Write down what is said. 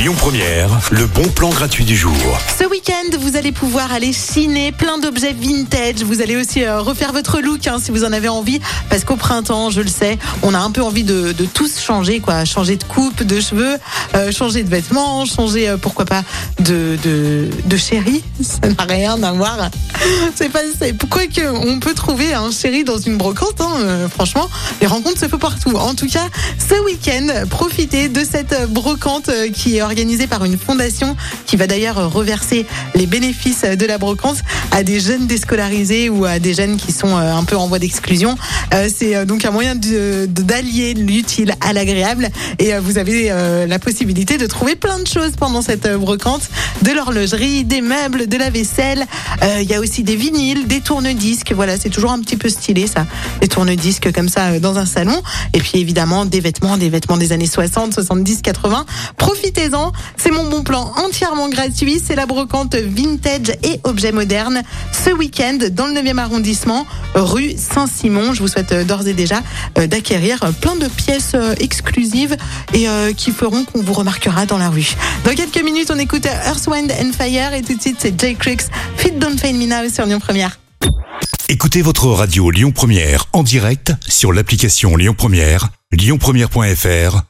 Lyon Première, le bon plan gratuit du jour. Ce week-end, vous allez pouvoir aller chiner plein d'objets vintage. Vous allez aussi euh, refaire votre look hein, si vous en avez envie. Parce qu'au printemps, je le sais, on a un peu envie de, de tous changer, quoi. Changer de coupe, de cheveux, euh, changer de vêtements, changer, euh, pourquoi pas, de, de, de chéri. Ça n'a rien à voir. C'est pas, c'est pourquoi que on peut trouver un chéri dans une brocante. Hein, franchement, les rencontres se font partout. En tout cas, ce week-end, profitez de cette brocante qui est organisée par une fondation qui va d'ailleurs reverser les bénéfices de la brocante à des jeunes déscolarisés ou à des jeunes qui sont euh, un peu en voie d'exclusion. Euh, C'est euh, donc un moyen d'allier l'utile à l'agréable et vous avez la possibilité de trouver plein de choses pendant cette brocante, de l'horlogerie, des meubles, de la vaisselle. Il y a aussi des vinyles, des tourne-disques. Voilà, c'est toujours un petit peu stylé ça, des tourne-disques comme ça dans un salon. Et puis évidemment des vêtements, des vêtements des années 60, 70, 80. Profitez-en, c'est mon bon plan entièrement gratuit. C'est la brocante vintage et objets modernes ce week-end dans le 9e arrondissement, rue Saint-Simon. Je vous souhaite euh, d'ores et déjà euh, d'acquérir euh, plein de pièces exclusives et qui feront qu'on vous remarquera dans la rue. Dans quelques minutes, on écoute Earth, Wind and Fire et tout de suite c'est Jay Crix, Fit Don't Fail Me Now sur Lyon Première. Écoutez votre radio Lyon Première en direct sur l'application Lyon Première, lyonpremière.fr